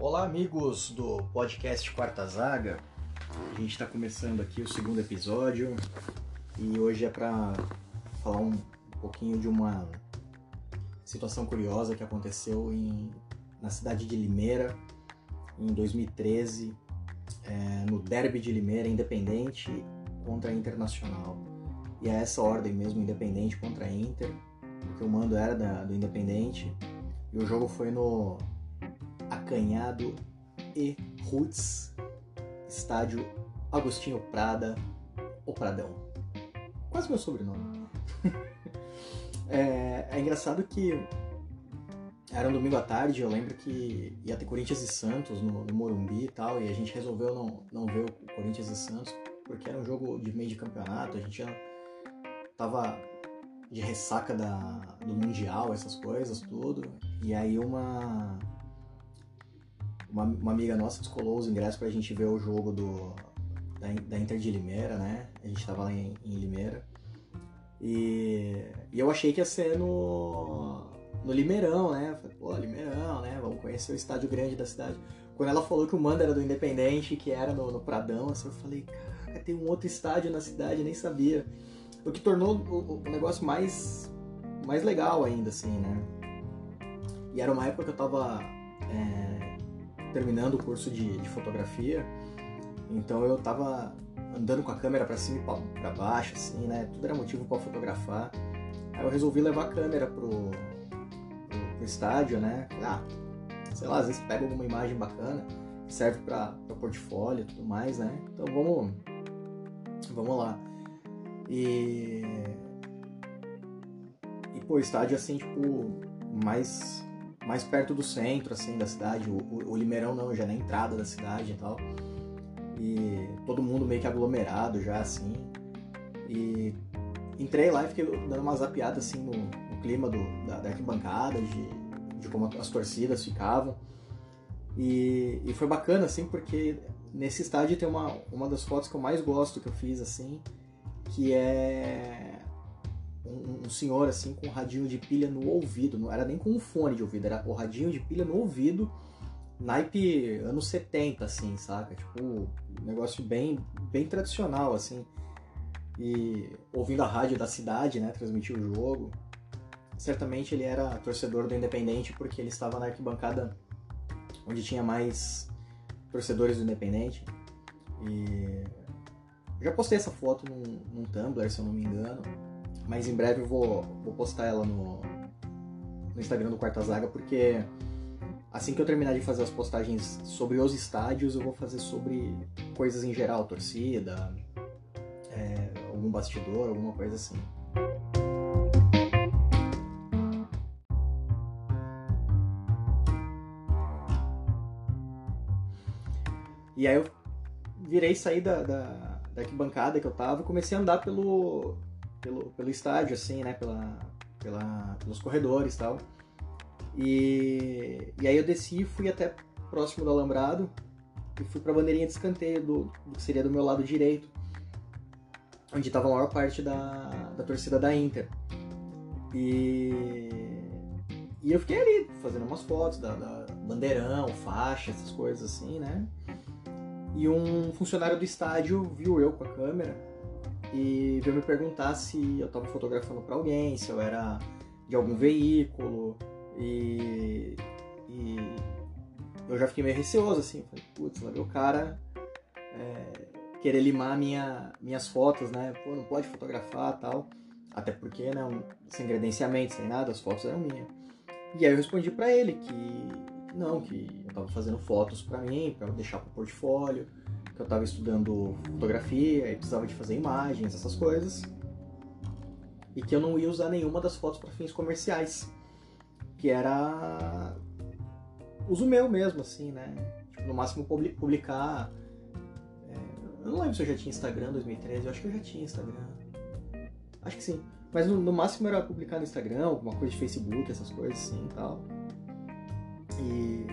Olá, amigos do podcast Quarta Zaga. A gente está começando aqui o segundo episódio e hoje é para falar um pouquinho de uma situação curiosa que aconteceu em, na cidade de Limeira em 2013, é, no Derby de Limeira, Independente contra Internacional. E é essa ordem mesmo, Independente contra Inter, porque o mando era da, do Independente e o jogo foi no Acanhado e Roots, estádio Agostinho Prada, ou Pradão. Quase meu sobrenome. é, é, engraçado que era um domingo à tarde, eu lembro que ia ter Corinthians e Santos no, no Morumbi e tal, e a gente resolveu não, não ver o Corinthians e Santos, porque era um jogo de meio de campeonato, a gente já tava de ressaca da, do Mundial, essas coisas, tudo. E aí uma, uma, uma amiga nossa descolou os ingressos pra gente ver o jogo do, da, da Inter de Limeira, né? A gente tava lá em, em Limeira. E, e, eu achei que ia ser no, no Limeirão, né? Falei, pô, Limeirão, né? Vamos conhecer o estádio grande da cidade. Quando ela falou que o mando era do Independente, que era no, no Pradão, assim, eu falei, caraca, tem um outro estádio na cidade, nem sabia. O que tornou o, o negócio mais, mais legal ainda, assim, né? E era uma época que eu tava é, terminando o curso de, de, fotografia, então eu tava andando com a câmera para cima e para baixo, assim, né? Tudo era motivo para fotografar. Aí eu resolvi levar a câmera pro, pro, pro estádio, né? Ah, sei lá, às vezes pega alguma imagem bacana, serve para portfólio e tudo mais, né? Então vamos, vamos lá. E. E, pô, estádio assim, tipo, mais, mais perto do centro, assim, da cidade. O, o, o Limeirão não, já na entrada da cidade e tal. E todo mundo meio que aglomerado já, assim. E entrei lá e fiquei dando uma zapiada, assim, no, no clima do, da, da arquibancada, de, de como as torcidas ficavam. E, e, foi bacana, assim, porque nesse estádio tem uma, uma das fotos que eu mais gosto que eu fiz, assim, que é um, um, senhor assim com um radinho de pilha no ouvido, não era nem com um fone de ouvido, era o radinho de pilha no ouvido, naipe anos 70 assim, saca? Tipo, um negócio bem bem tradicional assim. E ouvindo a rádio da cidade, né, transmitir o jogo. Certamente ele era torcedor do Independente porque ele estava na arquibancada onde tinha mais torcedores do Independente. E já postei essa foto num, num Tumblr, se eu não me engano, mas em breve eu vou, vou postar ela no, no Instagram do Quarta Zaga, porque assim que eu terminar de fazer as postagens sobre os estádios, eu vou fazer sobre coisas em geral, torcida, é, algum bastidor, alguma coisa assim. E aí eu virei sair da, da da arquibancada que eu tava, comecei a andar pelo, pelo, pelo estádio, assim, né? Pela, pela, pelos corredores e tal. E, e aí eu desci e fui até próximo do alambrado e fui pra bandeirinha de escanteio, do, do que seria do meu lado direito, onde estava a maior parte da, da torcida da Inter. E, e eu fiquei ali, fazendo umas fotos da, da bandeirão, faixa, essas coisas assim, né? E um funcionário do estádio viu eu com a câmera e veio me perguntar se eu estava fotografando para alguém, se eu era de algum veículo. E, e eu já fiquei meio receoso assim. Falei, putz, lá o cara é, querer limar minha, minhas fotos, né? Pô, não pode fotografar tal. Até porque, né, sem credenciamento, sem nada, as fotos eram minhas. E aí eu respondi para ele que não, que eu estava fazendo fotos para mim, para deixar para o portfólio, eu estava estudando fotografia e precisava de fazer imagens, essas coisas. E que eu não ia usar nenhuma das fotos para fins comerciais, que era uso meu mesmo, assim, né? Tipo, no máximo publicar. É... eu não lembro se eu já tinha Instagram em 2013, eu acho que eu já tinha Instagram. Acho que sim. Mas no, no máximo era publicar no Instagram, alguma coisa de Facebook, essas coisas assim e tal. E,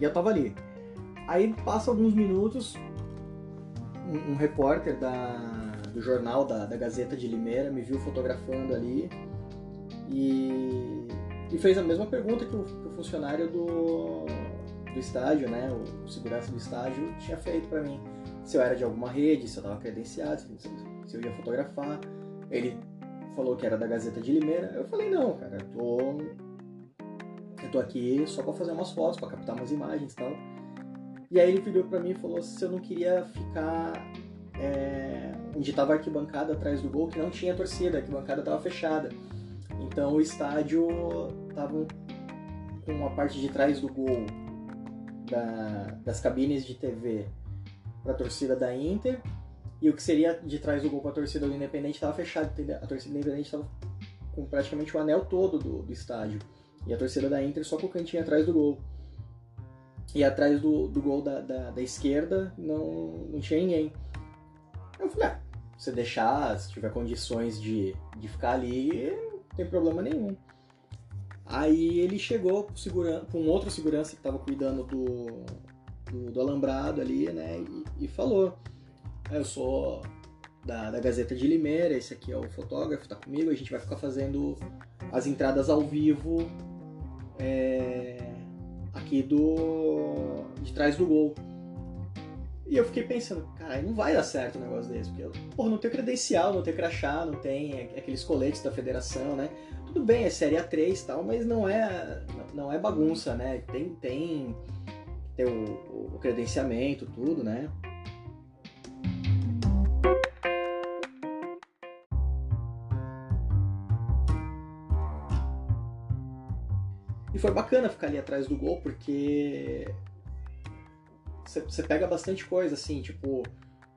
e eu tava ali. Aí passa alguns minutos, um, um repórter da, do jornal da, da, Gazeta de Limeira me viu fotografando ali e, e fez a mesma pergunta que o, que o funcionário do, do estádio, né? O, o segurança do estádio tinha feito para mim se eu era de alguma rede, se eu tava credenciado, se eu ia fotografar. Ele falou que era da Gazeta de Limeira. Eu falei, não, cara, eu tô. Eu tô aqui só pra fazer umas fotos, pra captar umas imagens e tal. E aí ele virou pra mim e falou se eu não queria ficar é, onde tava a arquibancada atrás do gol, que não tinha torcida, a arquibancada tava fechada. Então o estádio tava com a parte de trás do gol da, das cabines de TV para a torcida da Inter e o que seria de trás do gol para a torcida do Independente estava fechado. A torcida do Independente estava com praticamente o anel todo do, do, estádio e a torcida da Inter só com o cantinho atrás do gol. E atrás do, do gol da, da, da esquerda não, não tinha ninguém. Eu falei, ah, se deixar, se tiver condições de, de ficar ali, não tem problema nenhum. Aí ele chegou com outro segurança que estava cuidando do, do, do, alambrado ali, né? E, e falou: ah, Eu sou da, da, Gazeta de Limeira, esse aqui é o fotógrafo, tá comigo, a gente vai ficar fazendo as entradas ao vivo aqui do de trás do gol. E eu fiquei pensando, cara, não vai dar certo um negócio desse, porque porra, não tenho credencial, não tenho crachá, não tem aqueles coletes da federação, né? Tudo bem, é série A3 e tal, mas não é, não é bagunça, né? Tem, tem, tem o, o credenciamento, tudo, né? E foi bacana ficar ali atrás do gol, porque você pega bastante coisa, assim, tipo,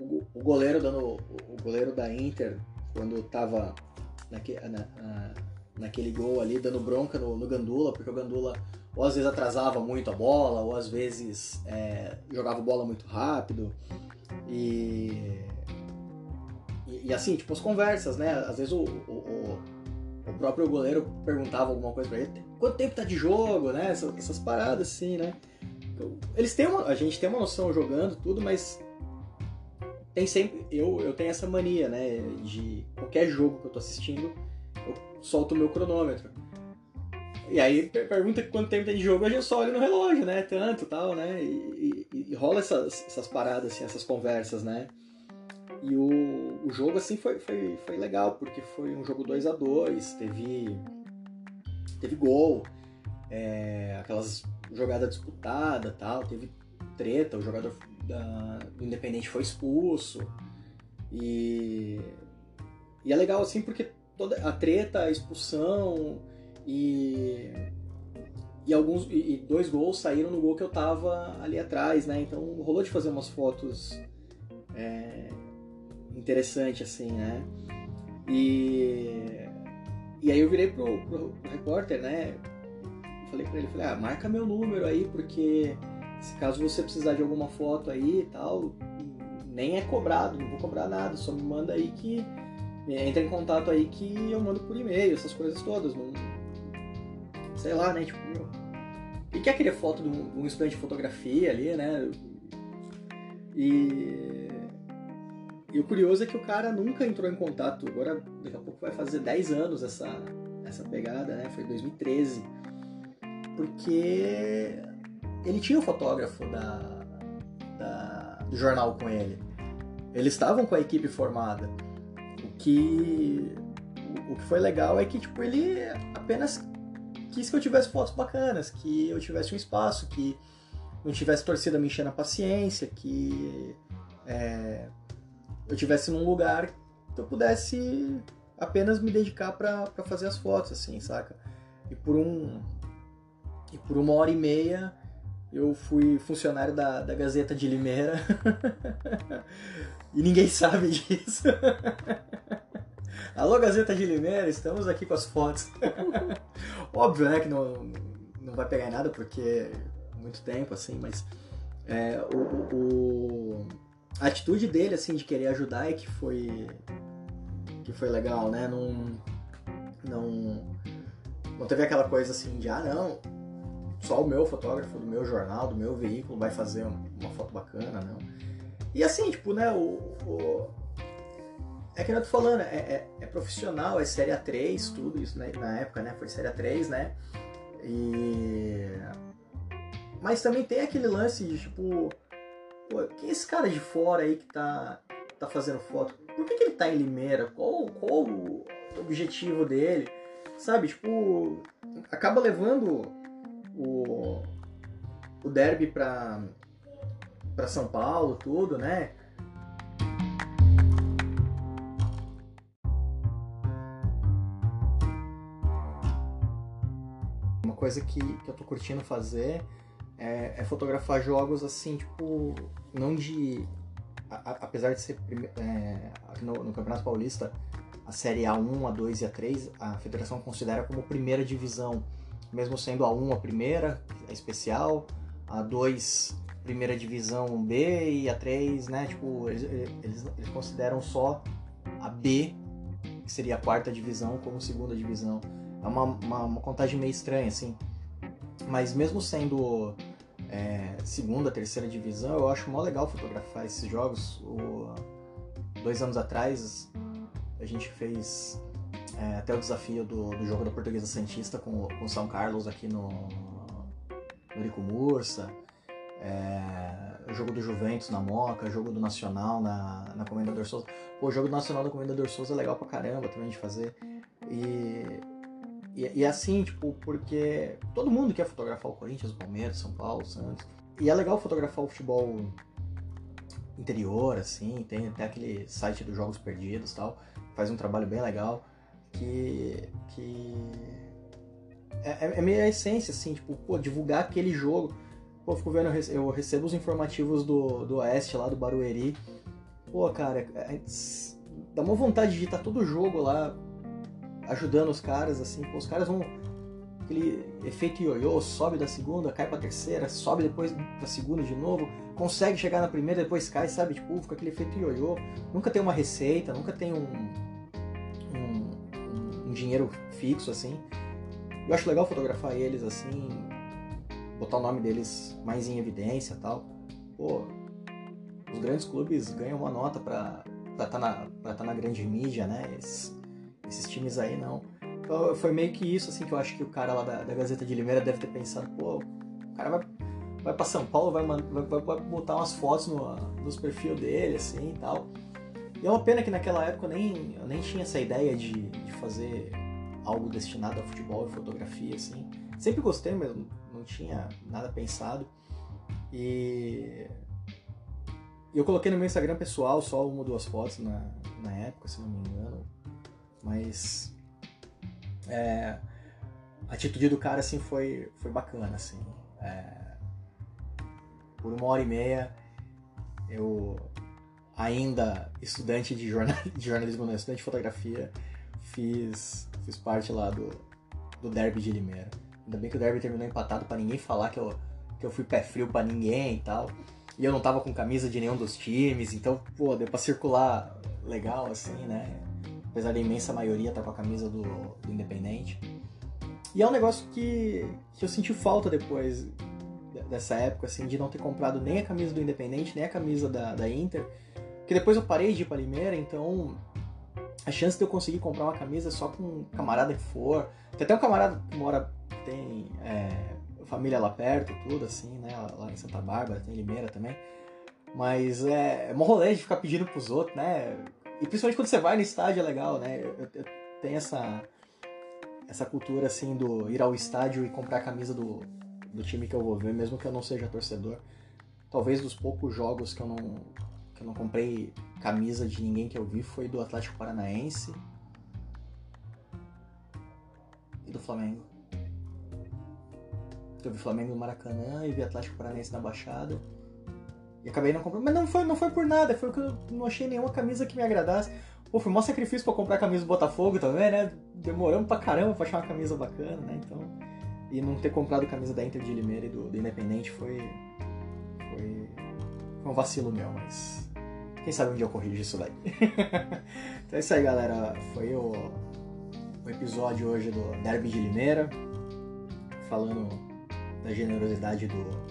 o, o, goleiro dando. O goleiro da Inter, quando tava naque, na, na, naquele gol ali, dando bronca no, no, Gandula, porque o Gandula ou às vezes atrasava muito a bola, ou às vezes é, jogava bola muito rápido. E, e, e, assim, tipo, as conversas, né? Às vezes o, o, próprio goleiro perguntava alguma coisa pra ele, quanto tempo tá de jogo, né? Essas, essas paradas assim, né? Eles têm uma, a gente tem uma noção jogando tudo, mas tem sempre eu eu tenho essa mania, né, de qualquer jogo que eu tô assistindo, eu solto o meu cronômetro. E aí pergunta quanto tempo tem de jogo, a gente só olha no relógio, né, tanto, tal, né? E, e, e rola essas, essas paradas assim, essas conversas, né? E o, o jogo assim foi, foi, foi legal, porque foi um jogo 2 a 2 teve teve gol, é, aquelas jogada disputada tal, teve treta, o jogador da, do Independente foi expulso. E, e é legal assim porque toda a treta, a expulsão e, e alguns e dois gols saíram no gol que eu tava ali atrás, né? Então rolou de fazer umas fotos é, interessante assim, né? E, e aí eu virei pro, pro, repórter, né? falei para ele, falei, ah, marca meu número aí, porque se caso você precisar de alguma foto aí e tal, nem é cobrado, não vou cobrar nada, só me manda aí que entra em contato aí que eu mando por e-mail, essas coisas todas, não, sei lá, né, tipo, meu, e quer querer foto de um, um estudante de fotografia ali, né, e, e o curioso é que o cara nunca entrou em contato, agora daqui a pouco vai fazer 10 anos essa, essa pegada, né, foi 2013, porque ele tinha o um fotógrafo da, da, do jornal com ele. Eles estavam com a equipe formada. O que, o que foi legal é que tipo, ele apenas quis que eu tivesse fotos bacanas, que eu tivesse um espaço, que não tivesse torcida me enchendo a paciência, que é, eu tivesse num lugar que eu pudesse apenas me dedicar para fazer as fotos, assim, saca? E por um, e por uma hora e meia eu fui funcionário da, da Gazeta de Limeira. e ninguém sabe disso. Alô, Gazeta de Limeira, estamos aqui com as fotos. Óbvio, né, que não, não vai pegar nada porque é muito tempo, assim, mas é, o, o, a atitude dele, assim, de querer ajudar é que foi que foi legal, né? Não, não, não teve aquela coisa assim de, ah, não, só o meu fotógrafo do meu jornal, do meu veículo vai fazer uma foto bacana, não. E assim, tipo, né, o, o é que eu tô falando, é, é, é, profissional, é série A3, tudo isso, né? Na época, né? Foi série A3, né? E. Mas também tem aquele lance de tipo, pô, quem é esse cara de fora aí que tá, tá fazendo foto? Por que, que ele tá em Limeira? Qual, qual o objetivo dele? Sabe, tipo, acaba levando o, o derby pra, pra São Paulo, tudo, né? Uma coisa que, que eu tô curtindo fazer é, é fotografar jogos assim, tipo, não de. A, a, apesar de ser é, no, no, Campeonato Paulista, a Série A1, A2 e A3, a federação considera como primeira divisão, mesmo sendo a 1 a primeira, a especial, a 2 primeira divisão B e a 3, né? Tipo, eles, eles, eles consideram só a B, que seria a quarta divisão, como segunda divisão. É uma, uma, uma contagem meio estranha, assim. Mas mesmo sendo é, segunda, terceira divisão, eu acho mó legal fotografar esses jogos. O, dois anos atrás a gente fez é, até o desafio do, do, jogo da Portuguesa Santista com, com São Carlos aqui no, no Rico Mursa. É, o jogo do Juventus na Moca, jogo do Nacional na, na Comendador Souza. Pô, o jogo do Nacional da Comendador Souza é legal pra caramba também de fazer. E, e, e assim, tipo, porque todo mundo quer fotografar o Corinthians, o Palmeiras, São Paulo, Santos. E é legal fotografar o futebol interior, assim, tem até aquele site dos Jogos Perdidos tal, faz um trabalho bem legal, que, que é, é, é meio a essência, assim, tipo, pô, divulgar aquele jogo Pô, fico vendo, eu recebo os informativos do, do Oeste lá, do Barueri. Pô, cara, é, dá uma vontade de estar todo jogo lá ajudando os caras, assim. Pô, os caras vão. Aquele efeito ioiô, sobe da segunda, cai pra terceira, sobe depois pra segunda de novo, consegue chegar na primeira, depois cai, sabe? Tipo, fica aquele efeito ioiô. Nunca tem uma receita, nunca tem um, um, um dinheiro fixo, assim. Eu acho legal fotografar eles assim, botar o nome deles mais em evidência tal. Pô, os grandes clubes ganham uma nota pra estar tá na, tá na grande mídia, né? Esses times aí não. Então, foi meio que isso, assim, que eu acho que o cara lá da, da Gazeta de Limeira deve ter pensado, pô, o cara vai, vai pra São Paulo, vai, vai, vai botar umas fotos no, nos perfil dele, assim, e tal. E é uma pena que naquela época eu nem, eu nem tinha essa ideia de, de fazer algo destinado a futebol e fotografia, assim. Sempre gostei, mas não tinha nada pensado. E eu coloquei no meu Instagram pessoal só uma ou duas fotos na, na época, se não me engano. Mas é, a atitude do cara assim foi, foi bacana, assim. É, por uma hora e meia eu ainda estudante de, jornal, de jornalismo, não, estudante de fotografia, fiz, fiz parte lá do, do Derby de Limeira. Ainda bem que o derby terminou empatado para ninguém falar que eu, que eu fui pé frio para ninguém e tal. E eu não tava com camisa de nenhum dos times, então, pô, deu pra circular legal, assim, né? Apesar da imensa maioria tá com a camisa do, do Independente. E é um negócio que, que eu senti falta depois dessa época, assim, de não ter comprado nem a camisa do Independente, nem a camisa da, da Inter. Porque depois eu parei de ir pra Limeira, então a chance de eu conseguir comprar uma camisa só com um camarada que for. Tem até um camarada que mora tem é, família lá perto, tudo assim, né? Lá em Santa Bárbara, tem Limeira também. Mas é, é um rolê de ficar pedindo pros outros, né? E principalmente quando você vai no estádio é legal, né? Eu, eu tenho essa, essa cultura assim do ir ao estádio e comprar a camisa do, do time que eu vou ver, mesmo que eu não seja torcedor. Talvez dos poucos jogos que eu não, que eu não comprei camisa de ninguém que eu vi foi do Atlético Paranaense e do Flamengo eu vi Flamengo no Maracanã e vi Atlético Paranaense na Baixada. E acabei não comprando. Mas não foi, não foi por nada, foi que eu não achei nenhuma camisa que me agradasse. Pô, foi um sacrifício pra comprar a camisa do Botafogo também, né? Demoramos pra caramba pra achar uma camisa bacana, né? Então. E não ter comprado camisa da Inter de Limeira e do, do Independente foi, foi. Foi um vacilo meu, mas. Quem sabe um dia eu corrijo isso daí. então é isso aí, galera. Foi o, o episódio hoje do Derby de Limeira. Falando da generosidade do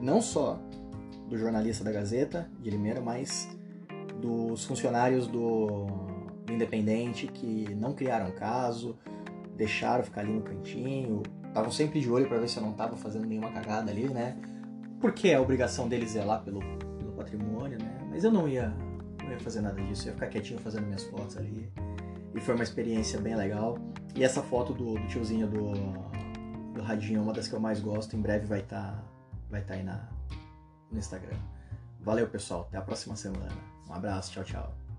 não só do jornalista da Gazeta de Limeira, mas dos funcionários do, Independente que não criaram caso, deixaram ficar ali no cantinho, estavam sempre de olho para ver se eu não tava fazendo nenhuma cagada ali, né? Porque é a obrigação deles zelar pelo, pelo patrimônio, né? Mas eu não ia, não ia fazer nada disso, eu ia ficar quietinho fazendo minhas fotos ali. E foi uma experiência bem legal. E essa foto do, do tiozinho do, do Radinho é uma das que eu mais gosto. Em breve vai estar tá, vai tá aí na, no Instagram. Valeu, pessoal. Até a próxima semana. Um abraço. Tchau, tchau.